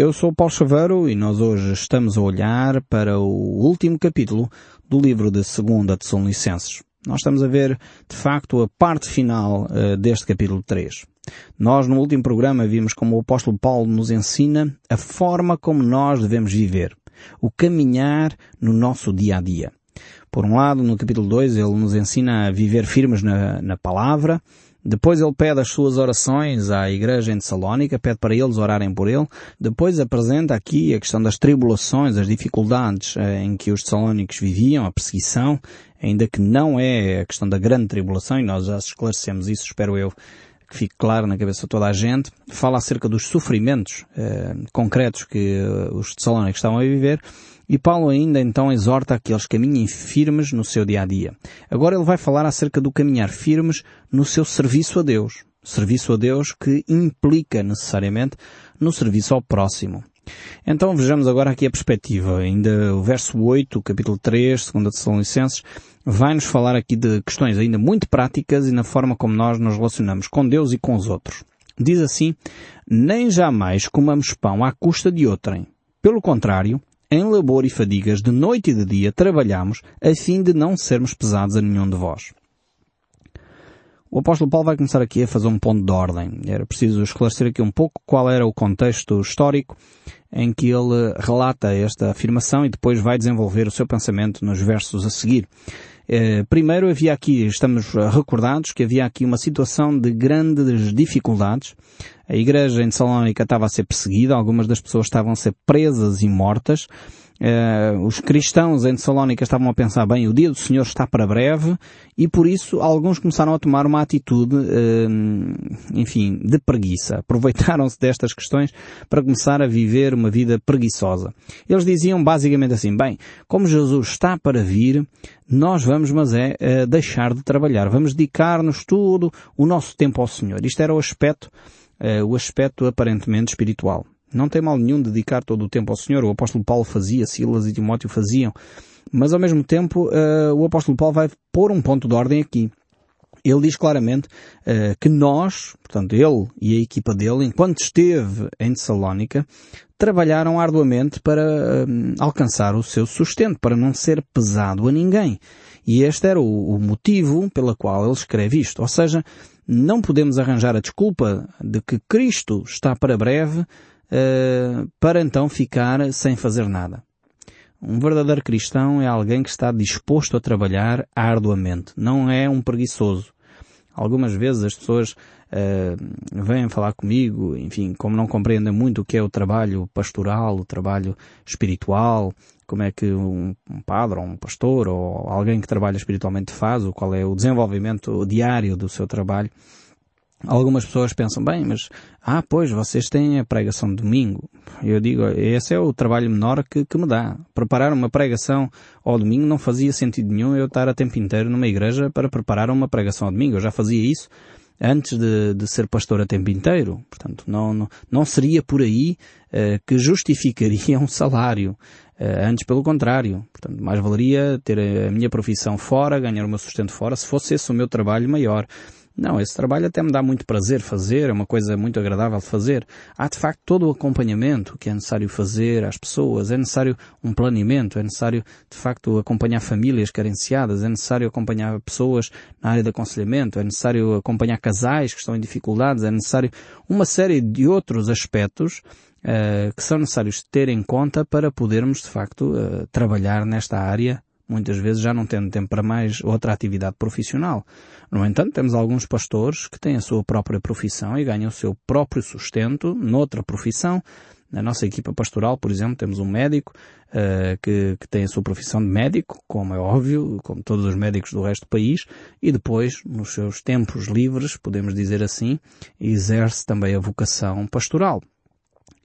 Eu sou Paulo Chaveiro e nós hoje estamos a olhar para o último capítulo do livro de 2 Tessalonicenses. Nós estamos a ver, de facto, a parte final uh, deste capítulo 3. Nós, no último programa, vimos como o apóstolo Paulo nos ensina a forma como nós devemos viver. O caminhar no nosso dia a dia. Por um lado, no capítulo 2, ele nos ensina a viver firmes na, na palavra, depois ele pede as suas orações à igreja em Tessalónica, pede para eles orarem por ele. Depois apresenta aqui a questão das tribulações, as dificuldades eh, em que os tessalónicos viviam, a perseguição, ainda que não é a questão da grande tribulação, e nós já esclarecemos isso, espero eu, que fique claro na cabeça de toda a gente. Fala acerca dos sofrimentos eh, concretos que eh, os tessalónicos estavam a viver e Paulo ainda então exorta a que caminhem firmes no seu dia a dia. Agora ele vai falar acerca do caminhar firmes no seu serviço a Deus. Serviço a Deus que implica necessariamente no serviço ao próximo. Então vejamos agora aqui a perspectiva. Ainda o verso 8, capítulo 3, 2 Tessalonicenses, vai-nos falar aqui de questões ainda muito práticas e na forma como nós nos relacionamos com Deus e com os outros. Diz assim, nem jamais comamos pão à custa de outrem. Pelo contrário, em labor e fadigas de noite e de dia trabalhamos a fim de não sermos pesados a nenhum de vós. O apóstolo Paulo vai começar aqui a fazer um ponto de ordem. Era preciso esclarecer aqui um pouco qual era o contexto histórico em que ele relata esta afirmação e depois vai desenvolver o seu pensamento nos versos a seguir. Eh, primeiro havia aqui, estamos recordados que havia aqui uma situação de grandes dificuldades. A igreja em Tessalónica estava a ser perseguida, algumas das pessoas estavam a ser presas e mortas. Uh, os cristãos em Tessalónica estavam a pensar, bem, o dia do Senhor está para breve, e por isso alguns começaram a tomar uma atitude, uh, enfim, de preguiça. Aproveitaram-se destas questões para começar a viver uma vida preguiçosa. Eles diziam basicamente assim, bem, como Jesus está para vir, nós vamos, mas é, uh, deixar de trabalhar. Vamos dedicar-nos todo o nosso tempo ao Senhor. Isto era o aspecto, o aspecto aparentemente espiritual. Não tem mal nenhum dedicar todo o tempo ao Senhor. O apóstolo Paulo fazia, Silas e Timóteo faziam. Mas ao mesmo tempo, uh, o apóstolo Paulo vai pôr um ponto de ordem aqui. Ele diz claramente uh, que nós, portanto ele e a equipa dele, enquanto esteve em Tessalónica, trabalharam arduamente para uh, alcançar o seu sustento, para não ser pesado a ninguém. E este era o, o motivo pela qual ele escreve isto. Ou seja, não podemos arranjar a desculpa de que Cristo está para breve uh, para então ficar sem fazer nada. Um verdadeiro cristão é alguém que está disposto a trabalhar arduamente, não é um preguiçoso. Algumas vezes as pessoas uh, vêm falar comigo, enfim, como não compreendem muito o que é o trabalho pastoral, o trabalho espiritual, como é que um, um padre ou um pastor ou alguém que trabalha espiritualmente faz, o qual é o desenvolvimento diário do seu trabalho. Algumas pessoas pensam, bem, mas, ah, pois, vocês têm a pregação de domingo. Eu digo, esse é o trabalho menor que, que me dá. Preparar uma pregação ao domingo não fazia sentido nenhum eu estar a tempo inteiro numa igreja para preparar uma pregação ao domingo. Eu já fazia isso antes de, de ser pastor a tempo inteiro. Portanto, não, não, não seria por aí uh, que justificaria um salário. Uh, antes, pelo contrário. Portanto, mais valeria ter a minha profissão fora, ganhar o meu sustento fora, se fosse esse o meu trabalho maior. Não, esse trabalho até me dá muito prazer fazer, é uma coisa muito agradável de fazer. Há de facto todo o acompanhamento que é necessário fazer às pessoas, é necessário um planeamento, é necessário de facto acompanhar famílias carenciadas, é necessário acompanhar pessoas na área de aconselhamento, é necessário acompanhar casais que estão em dificuldades, é necessário uma série de outros aspectos uh, que são necessários ter em conta para podermos de facto uh, trabalhar nesta área muitas vezes já não tendo tempo para mais outra atividade profissional. No entanto, temos alguns pastores que têm a sua própria profissão e ganham o seu próprio sustento noutra profissão. Na nossa equipa pastoral, por exemplo, temos um médico uh, que, que, tem a sua profissão de médico, como é óbvio, como todos os médicos do resto do país, e depois, nos seus tempos livres, podemos dizer assim, exerce também a vocação pastoral.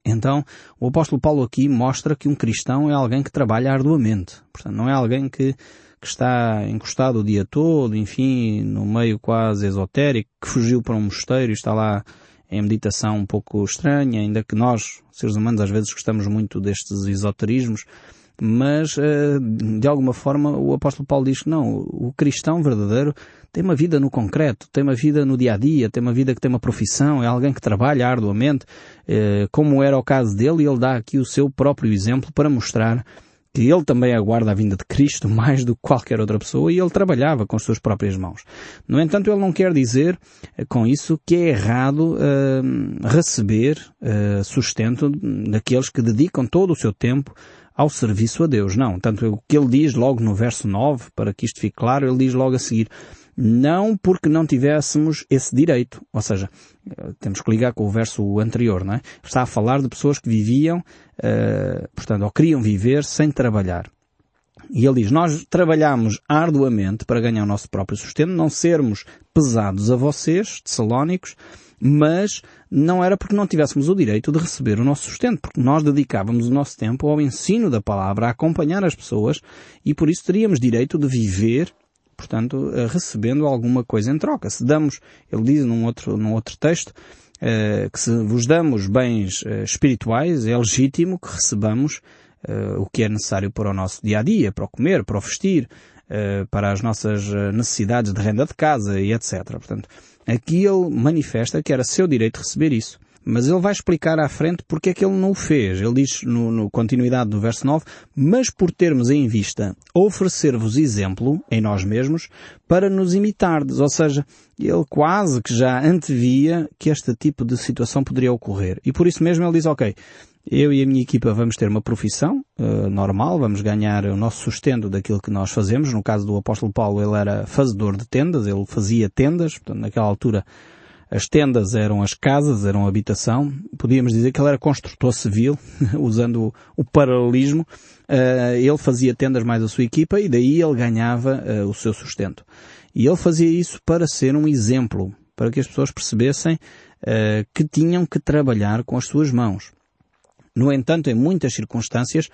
Então, o apóstolo Paulo aqui mostra que um cristão é alguém que trabalha arduamente. Portanto, não é alguém que, que está encostado o dia todo, enfim, no meio quase esotérico, que fugiu para um mosteiro e está lá em meditação um pouco estranha, ainda que nós, seres humanos, às vezes gostamos muito destes esoterismos. Mas uh, de alguma forma o apóstolo Paulo diz que não, o cristão verdadeiro tem uma vida no concreto, tem uma vida no dia a dia, tem uma vida que tem uma profissão, é alguém que trabalha arduamente, uh, como era o caso dele, e ele dá aqui o seu próprio exemplo para mostrar que ele também aguarda a vinda de Cristo mais do que qualquer outra pessoa e ele trabalhava com as suas próprias mãos. No entanto, ele não quer dizer eh, com isso que é errado uh, receber uh, sustento daqueles que dedicam todo o seu tempo ao serviço a Deus. Não. Tanto o que ele diz logo no verso 9, para que isto fique claro, ele diz logo a seguir, não porque não tivéssemos esse direito. Ou seja, temos que ligar com o verso anterior, não é? Está a falar de pessoas que viviam, uh, portanto, ou queriam viver sem trabalhar. E ele diz, nós trabalhamos arduamente para ganhar o nosso próprio sustento, não sermos pesados a vocês, tessalónicos, mas não era porque não tivéssemos o direito de receber o nosso sustento, porque nós dedicávamos o nosso tempo ao ensino da palavra, a acompanhar as pessoas, e por isso teríamos direito de viver portanto, eh, recebendo alguma coisa em troca. Se damos, ele diz num outro, num outro texto, eh, que se vos damos bens eh, espirituais, é legítimo que recebamos o que é necessário para o nosso dia a dia, para o comer, para o vestir, para as nossas necessidades de renda de casa e etc. Portanto, aqui ele manifesta que era seu direito receber isso. Mas ele vai explicar à frente porque é que ele não o fez. Ele diz no, no continuidade do verso 9, mas por termos em vista oferecer-vos exemplo em nós mesmos para nos imitardes. Ou seja, ele quase que já antevia que este tipo de situação poderia ocorrer. E por isso mesmo ele diz, ok, eu e a minha equipa vamos ter uma profissão uh, normal, vamos ganhar o nosso sustento daquilo que nós fazemos. No caso do apóstolo Paulo, ele era fazedor de tendas, ele fazia tendas, portanto, naquela altura as tendas eram as casas, eram habitação. Podíamos dizer que ele era construtor civil, usando o, paralelismo. Uh, ele fazia tendas mais a sua equipa e daí ele ganhava uh, o seu sustento. E ele fazia isso para ser um exemplo, para que as pessoas percebessem que tinham que trabalhar com as suas mãos. No entanto, em muitas circunstâncias,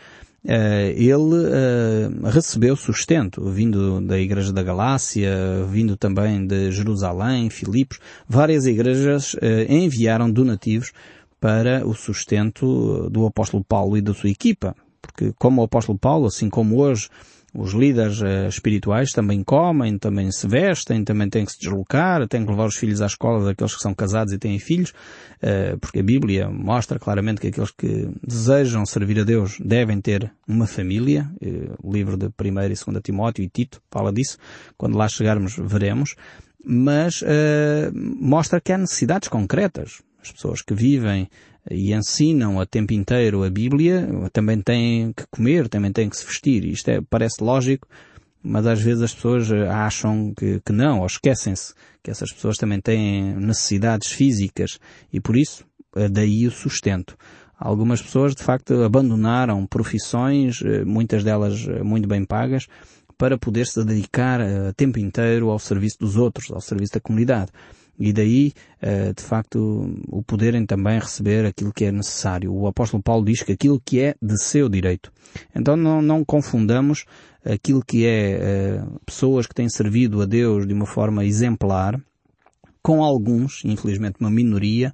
eh, ele eh, recebeu sustento, vindo da Igreja da Galácia, vindo também de Jerusalém, Filipos. Várias igrejas eh, enviaram donativos para o sustento do apóstolo Paulo e da sua equipa. Porque como o apóstolo Paulo, assim como hoje os líderes uh, espirituais também comem, também se vestem, também têm que se deslocar, têm que levar os filhos à escola daqueles que são casados e têm filhos, uh, porque a Bíblia mostra claramente que aqueles que desejam servir a Deus devem ter uma família. Uh, o livro de 1 e 2 Timóteo e Tito fala disso. Quando lá chegarmos veremos. Mas mostra que há necessidades concretas. As pessoas que vivem e ensinam a tempo inteiro a Bíblia, também têm que comer, também têm que se vestir. Isto é, parece lógico, mas às vezes as pessoas acham que, que não, ou esquecem-se que essas pessoas também têm necessidades físicas e por isso, é daí o sustento. Algumas pessoas, de facto, abandonaram profissões, eh, muitas delas eh, muito bem pagas, para poder se dedicar a eh, tempo inteiro ao serviço dos outros, ao serviço da comunidade. E daí, eh, de facto, o poderem também receber aquilo que é necessário. O apóstolo Paulo diz que aquilo que é de seu direito. Então não, não confundamos aquilo que é eh, pessoas que têm servido a Deus de uma forma exemplar com alguns, infelizmente uma minoria,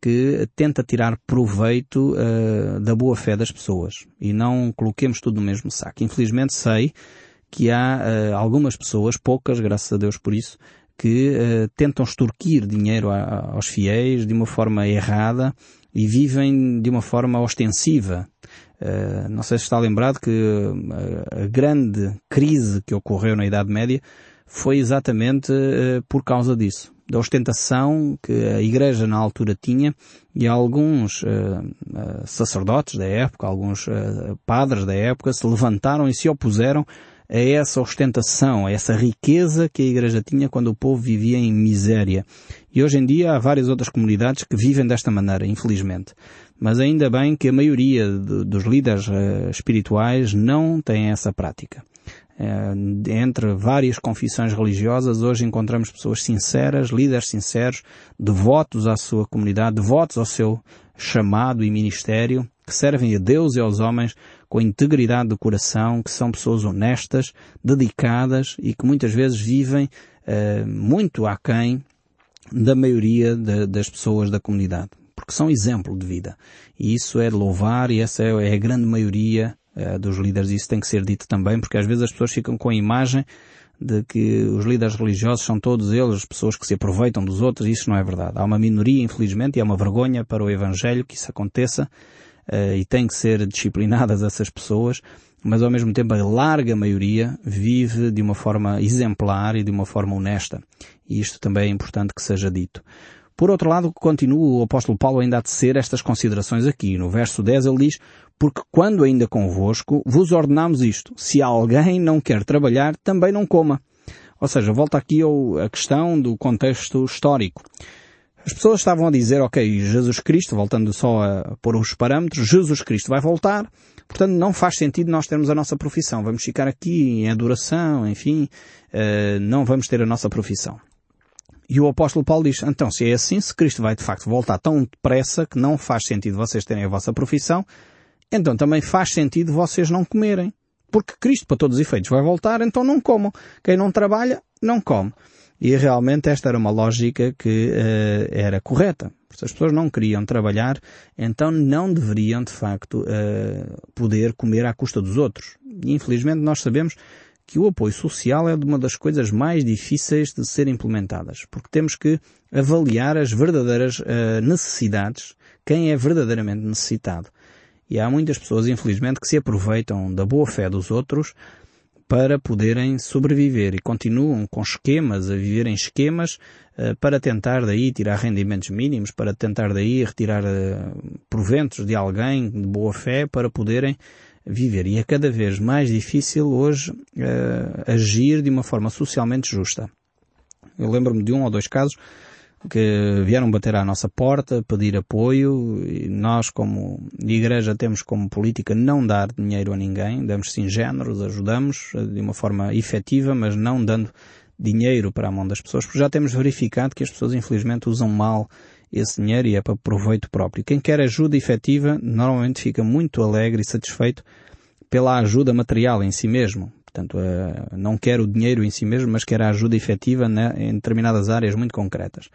que tenta tirar proveito uh, da boa fé das pessoas. E não coloquemos tudo no mesmo saco. Infelizmente sei que há uh, algumas pessoas, poucas, graças a Deus por isso, que uh, tentam extorquir dinheiro a, aos fiéis de uma forma errada e vivem de uma forma ostensiva. Uh, não sei se está lembrado que uh, a grande crise que ocorreu na Idade Média foi exatamente por causa disso. Da ostentação que a Igreja na altura tinha e alguns sacerdotes da época, alguns padres da época se levantaram e se opuseram a essa ostentação, a essa riqueza que a Igreja tinha quando o povo vivia em miséria. E hoje em dia há várias outras comunidades que vivem desta maneira, infelizmente. Mas ainda bem que a maioria de, dos líderes uh, espirituais não tem essa prática. Uh, entre várias confissões religiosas, hoje encontramos pessoas sinceras, líderes sinceros, devotos à sua comunidade, devotos ao seu chamado e ministério, que servem a Deus e aos homens com integridade do coração, que são pessoas honestas, dedicadas e que muitas vezes vivem uh, muito aquém da maioria de, das pessoas da comunidade. Porque são exemplo de vida. E isso é de louvar e essa é, é a grande maioria uh, dos líderes. Isso tem que ser dito também, porque às vezes as pessoas ficam com a imagem de que os líderes religiosos são todos eles pessoas que se aproveitam dos outros. Isso não é verdade. Há uma minoria, infelizmente, e é uma vergonha para o Evangelho que isso aconteça uh, e tem que ser disciplinadas essas pessoas, mas ao mesmo tempo a larga maioria vive de uma forma exemplar e de uma forma honesta. E isto também é importante que seja dito. Por outro lado, continua o apóstolo Paulo ainda a tecer estas considerações aqui. No verso 10 ele diz, porque quando ainda convosco vos ordenamos isto, se alguém não quer trabalhar, também não coma. Ou seja, volta aqui a questão do contexto histórico. As pessoas estavam a dizer, ok, Jesus Cristo, voltando só a pôr os parâmetros, Jesus Cristo vai voltar, portanto não faz sentido nós termos a nossa profissão. Vamos ficar aqui em adoração, enfim, eh, não vamos ter a nossa profissão. E o apóstolo Paulo diz, então, se é assim, se Cristo vai de facto voltar tão depressa que não faz sentido vocês terem a vossa profissão, então também faz sentido vocês não comerem. Porque Cristo, para todos os efeitos, vai voltar, então não comam. Quem não trabalha, não come. E realmente esta era uma lógica que uh, era correta. Se as pessoas não queriam trabalhar, então não deveriam, de facto, uh, poder comer à custa dos outros. E infelizmente nós sabemos que o apoio social é uma das coisas mais difíceis de ser implementadas, porque temos que avaliar as verdadeiras uh, necessidades, quem é verdadeiramente necessitado. E há muitas pessoas, infelizmente, que se aproveitam da boa fé dos outros para poderem sobreviver e continuam com esquemas, a viver em esquemas, uh, para tentar daí tirar rendimentos mínimos, para tentar daí retirar uh, proventos de alguém de boa fé para poderem viver. E é cada vez mais difícil hoje uh, agir de uma forma socialmente justa. Eu lembro-me de um ou dois casos que vieram bater à nossa porta, pedir apoio, e nós como igreja temos como política não dar dinheiro a ninguém, damos sim géneros, ajudamos eh, de uma forma efetiva, mas não dando dinheiro para a mão das pessoas, porque já temos verificado que as pessoas infelizmente usam mal esse dinheiro e é para proveito próprio. Quem quer ajuda efetiva normalmente fica muito alegre e satisfeito pela ajuda material em si mesmo. Portanto, uh, não quer o dinheiro em si mesmo, mas quer a ajuda efetiva né, em determinadas áreas muito concretas.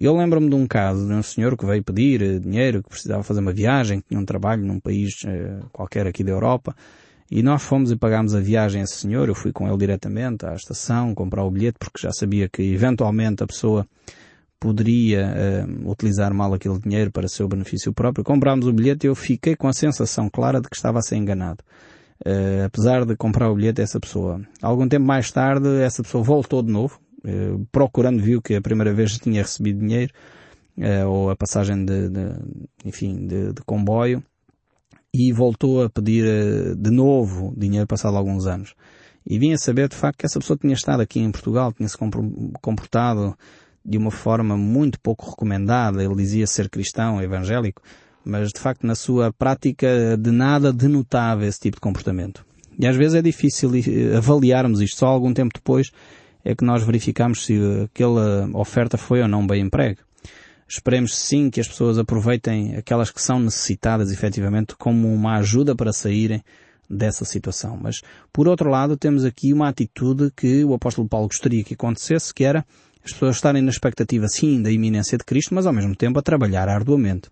Eu lembro-me de um caso de um senhor que veio pedir uh, dinheiro, que precisava fazer uma viagem, que tinha um trabalho num país uh, qualquer aqui da Europa, e nós fomos e pagámos a viagem a esse senhor. Eu fui com ele diretamente à estação comprar o bilhete, porque já sabia que eventualmente a pessoa poderia uh, utilizar mal aquele dinheiro para seu benefício próprio. Comprámos o bilhete e eu fiquei com a sensação clara de que estava a ser enganado. Uh, apesar de comprar o bilhete essa pessoa. Algum tempo mais tarde, essa pessoa voltou de novo, uh, procurando, viu que a primeira vez tinha recebido dinheiro, ou a passagem de, de enfim, de, de, comboio, e voltou a pedir de novo dinheiro passado alguns anos. E vinha saber de facto que essa pessoa tinha estado aqui em Portugal, tinha se comportado de uma forma muito pouco recomendada. Ele dizia ser cristão, evangélico, mas de facto na sua prática de nada denotava esse tipo de comportamento. E às vezes é difícil avaliarmos isto. Só algum tempo depois é que nós verificamos se aquela oferta foi ou não bem emprego. Esperemos sim que as pessoas aproveitem aquelas que são necessitadas efetivamente como uma ajuda para saírem dessa situação. Mas, por outro lado, temos aqui uma atitude que o apóstolo Paulo gostaria que acontecesse, que era as pessoas estarem na expectativa, sim, da iminência de Cristo, mas ao mesmo tempo a trabalhar arduamente.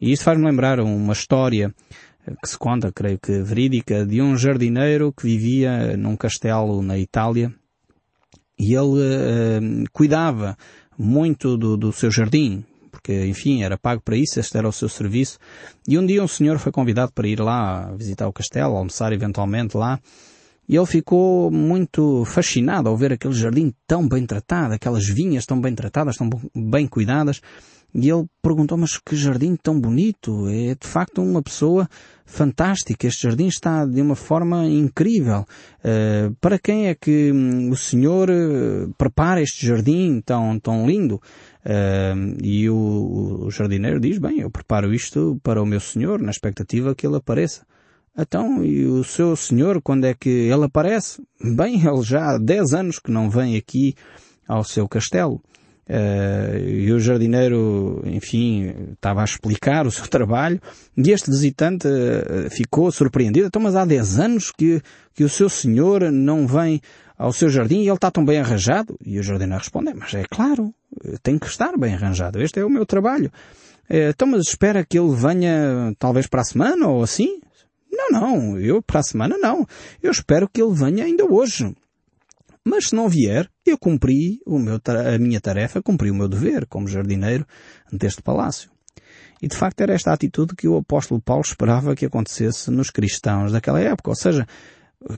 E isto faz-me lembrar uma história eh, que se conta, creio que verídica, de um jardineiro que vivia num castelo na Itália e ele uh, cuidava muito do, do seu jardim, porque, enfim, era pago para isso, este era o seu serviço. E um dia um senhor foi convidado para ir lá visitar o castelo, almoçar eventualmente lá, e ele ficou muito fascinado ao ver aquele jardim tão bem tratado, aquelas vinhas tão bem tratadas, tão bem cuidadas. E ele perguntou, mas que jardim tão bonito! É de facto uma pessoa fantástica. Este jardim está de uma forma incrível. Uh, para quem é que um, o Senhor uh, prepara este jardim tão, tão lindo? Uh, e o, o jardineiro diz, bem, eu preparo isto para o meu Senhor, na expectativa que ele apareça. Então, e o seu senhor, quando é que ele aparece? Bem, ele já há 10 anos que não vem aqui ao seu castelo. Uh, e o jardineiro, enfim, estava a explicar o seu trabalho e este visitante uh, ficou surpreendido. Então, mas há 10 anos que, que o seu senhor não vem ao seu jardim e ele está tão bem arranjado? E o jardineiro responde, é, mas é claro, tem que estar bem arranjado. Este é o meu trabalho. Uh, então, mas espera que ele venha talvez para a semana ou assim? Não, não, eu para a semana não. Eu espero que ele venha ainda hoje. Mas se não vier, eu cumpri meu, a minha tarefa, cumpri o meu dever como jardineiro deste palácio. E de facto era esta atitude que o apóstolo Paulo esperava que acontecesse nos cristãos daquela época. Ou seja,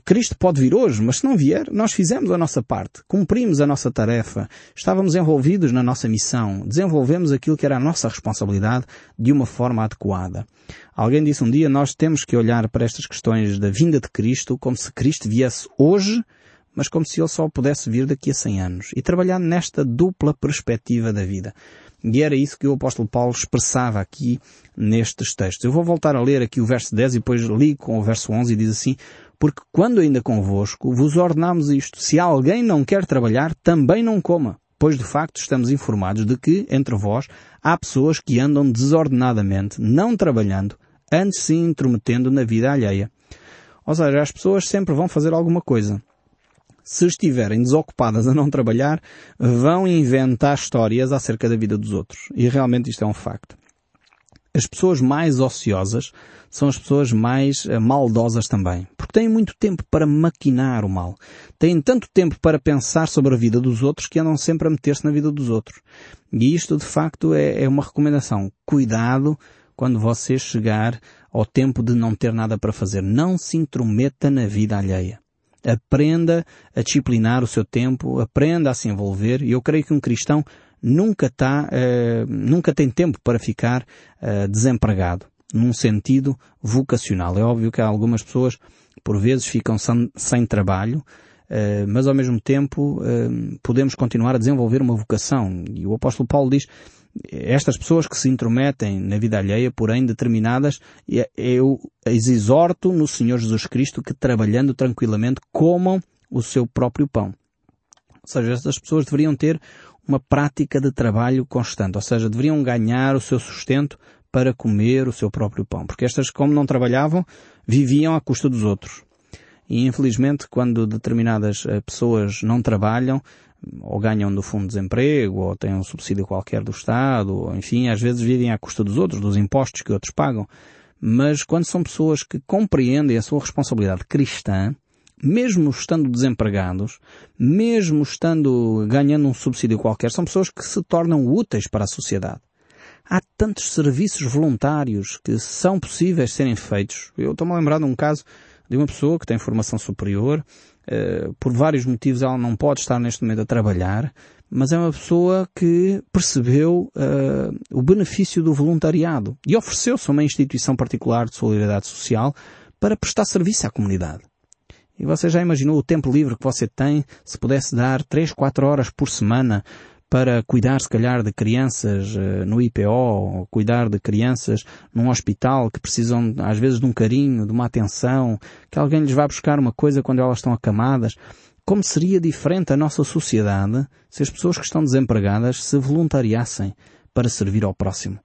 Cristo pode vir hoje, mas se não vier, nós fizemos a nossa parte, cumprimos a nossa tarefa, estávamos envolvidos na nossa missão, desenvolvemos aquilo que era a nossa responsabilidade de uma forma adequada. Alguém disse um dia, nós temos que olhar para estas questões da vinda de Cristo como se Cristo viesse hoje, mas como se ele só pudesse vir daqui a 100 anos e trabalhar nesta dupla perspectiva da vida. E era isso que o apóstolo Paulo expressava aqui nestes textos. Eu vou voltar a ler aqui o verso 10 e depois li com o verso 11 e diz assim, porque quando ainda convosco vos ordenamos isto, se alguém não quer trabalhar, também não coma, pois de facto estamos informados de que, entre vós, há pessoas que andam desordenadamente, não trabalhando, antes se intrometendo na vida alheia. Ou seja, as pessoas sempre vão fazer alguma coisa. Se estiverem desocupadas a não trabalhar, vão inventar histórias acerca da vida dos outros. E realmente isto é um facto. As pessoas mais ociosas são as pessoas mais uh, maldosas também, porque têm muito tempo para maquinar o mal. Têm tanto tempo para pensar sobre a vida dos outros que andam sempre a meter-se na vida dos outros. E isto, de facto, é, é uma recomendação. Cuidado quando você chegar ao tempo de não ter nada para fazer. Não se intrometa na vida alheia. Aprenda a disciplinar o seu tempo, aprenda a se envolver. E eu creio que um cristão nunca está, uh, nunca tem tempo para ficar uh, desempregado, num sentido vocacional. É óbvio que algumas pessoas, por vezes, ficam sem, sem trabalho, uh, mas ao mesmo tempo podemos continuar a desenvolver uma vocação. E o apóstolo Paulo diz, estas pessoas que se intrometem na vida alheia, porém determinadas, eu as exorto no Senhor Jesus Cristo que trabalhando tranquilamente comam o seu próprio pão. Ou seja, estas pessoas deveriam ter uma prática de trabalho constante, ou seja, deveriam ganhar o seu sustento para comer o seu próprio pão, porque estas, como não trabalhavam, viviam à custa dos outros. E infelizmente, quando determinadas eh, pessoas não trabalham, ou ganham do fundo de desemprego, ou têm um subsídio qualquer do Estado, ou enfim, às vezes vivem à custa dos outros, dos impostos que outros pagam. Mas quando são pessoas que compreendem a sua responsabilidade cristã, mesmo estando desempregados, mesmo estando ganhando um subsídio qualquer, são pessoas que se tornam úteis para a sociedade. Há tantos serviços voluntários que são possíveis serem feitos. Eu estou-me a lembrar de um caso de uma pessoa que tem formação superior, por vários motivos ela não pode estar neste momento a trabalhar, mas é uma pessoa que percebeu uh, o benefício do voluntariado e ofereceu-se a uma instituição particular de solidariedade social para prestar serviço à comunidade. E você já imaginou o tempo livre que você tem se pudesse dar 3, 4 horas por semana para cuidar, se calhar, de crianças uh, no IPO, ou cuidar de crianças num hospital que precisam, às vezes, de um carinho, de uma atenção, que alguém lhes vá buscar uma coisa quando elas estão acamadas. Como seria diferente a nossa sociedade se as pessoas que estão desempregadas se voluntariassem para servir ao próximo?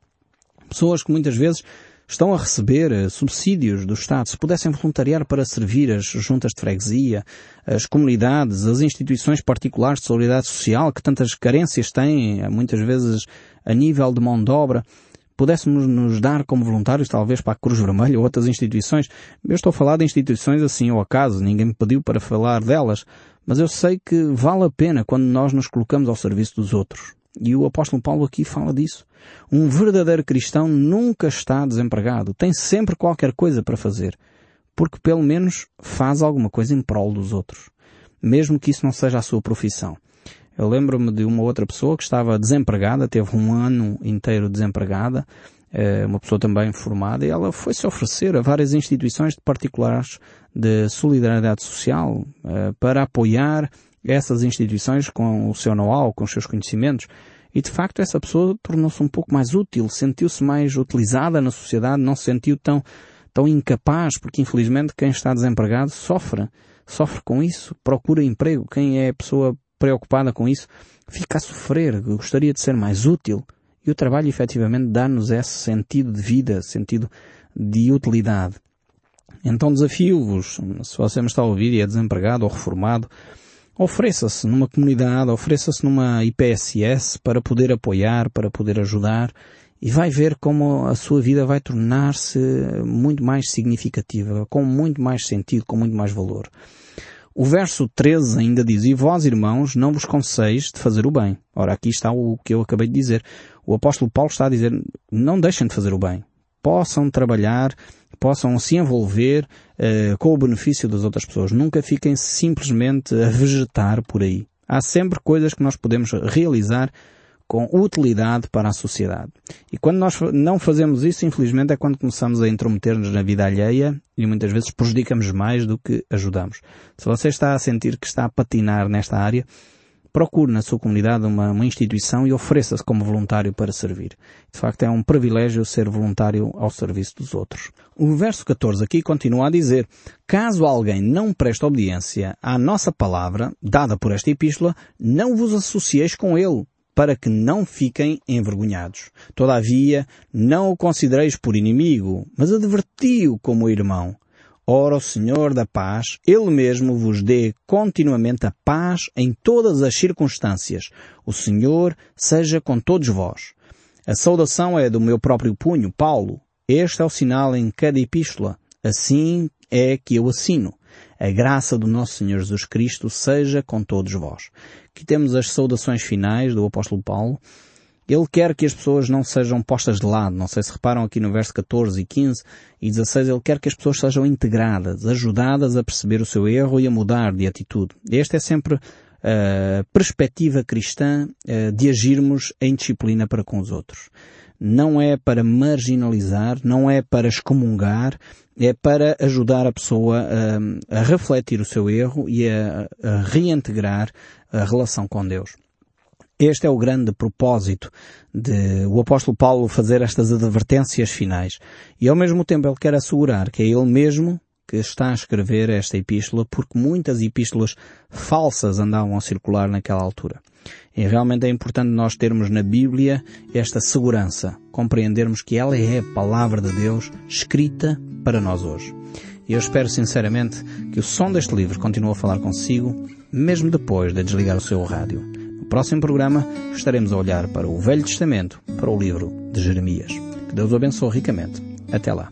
Pessoas que muitas vezes estão a receber eh, subsídios do Estado, se pudessem voluntariar para servir as juntas de freguesia, as comunidades, as instituições particulares de solidariedade social, que tantas carências têm, eh, muitas vezes a nível de mão de obra, pudéssemos nos dar como voluntários, talvez para a Cruz Vermelha ou outras instituições. Eu estou a falar de instituições assim ao acaso, ninguém me pediu para falar delas, mas eu sei que vale a pena quando nós nos colocamos ao serviço dos outros. E o apóstolo Paulo aqui fala disso. Um verdadeiro cristão nunca está desempregado. Tem sempre qualquer coisa para fazer. Porque pelo menos faz alguma coisa em prol dos outros. Mesmo que isso não seja a sua profissão. Eu lembro-me de uma outra pessoa que estava desempregada, teve um ano inteiro desempregada, eh, uma pessoa também formada, e ela foi-se oferecer a várias instituições de particulares de solidariedade social eh, para apoiar essas instituições com o seu know-how, com os seus conhecimentos. E de facto essa pessoa tornou-se um pouco mais útil, sentiu-se mais utilizada na sociedade, não se sentiu tão, tão incapaz, porque infelizmente quem está desempregado sofre, sofre com isso, procura emprego. Quem é pessoa preocupada com isso fica a sofrer, gostaria de ser mais útil. E o trabalho efetivamente dá-nos esse sentido de vida, sentido de utilidade. Então desafio-vos, se você me está a ouvir e é desempregado ou reformado, ofereça-se numa comunidade, ofereça-se numa IPSS para poder apoiar, para poder ajudar e vai ver como a sua vida vai tornar-se muito mais significativa, com muito mais sentido, com muito mais valor. O verso 13 ainda diz, e vós, irmãos, não vos canseis de fazer o bem. Ora, aqui está o que eu acabei de dizer. O apóstolo Paulo está a dizer, não deixem de fazer o bem. Possam trabalhar, possam se envolver uh, com o benefício das outras pessoas. Nunca fiquem simplesmente a vegetar por aí. Há sempre coisas que nós podemos realizar com utilidade para a sociedade. E quando nós não fazemos isso, infelizmente, é quando começamos a intrometer-nos na vida alheia e muitas vezes prejudicamos mais do que ajudamos. Se você está a sentir que está a patinar nesta área, procure na sua comunidade uma, uma instituição e ofereça-se como voluntário para servir. De facto, é um privilégio ser voluntário ao serviço dos outros. O verso 14 aqui continua a dizer, caso alguém não preste obediência à nossa palavra, dada por esta epístola, não vos associeis com ele, para que não fiquem envergonhados. Todavia, não o considereis por inimigo, mas adverti-o como irmão. Ora, o Senhor da paz, Ele mesmo vos dê continuamente a paz em todas as circunstâncias. O Senhor seja com todos vós. A saudação é do meu próprio punho, Paulo. Este é o sinal em cada epístola. Assim é que eu assino. A graça do nosso Senhor Jesus Cristo seja com todos vós. Aqui temos as saudações finais do apóstolo Paulo. Ele quer que as pessoas não sejam postas de lado. Não sei se reparam aqui no verso 14 e 15 e 16, ele quer que as pessoas sejam integradas, ajudadas a perceber o seu erro e a mudar de atitude. Esta é sempre a perspectiva cristã de agirmos em disciplina para com os outros. Não é para marginalizar, não é para excomungar, é para ajudar a pessoa a, a refletir o seu erro e a, a reintegrar a relação com Deus. Este é o grande propósito de o apóstolo Paulo fazer estas advertências finais. E ao mesmo tempo ele quer assegurar que é ele mesmo que está a escrever esta epístola porque muitas epístolas falsas andavam a circular naquela altura. E realmente é importante nós termos na Bíblia esta segurança, compreendermos que ela é a palavra de Deus escrita para nós hoje. E eu espero sinceramente que o som deste livro continue a falar consigo, mesmo depois de desligar o seu rádio. No próximo programa estaremos a olhar para o Velho Testamento, para o livro de Jeremias. Que Deus o abençoe ricamente. Até lá.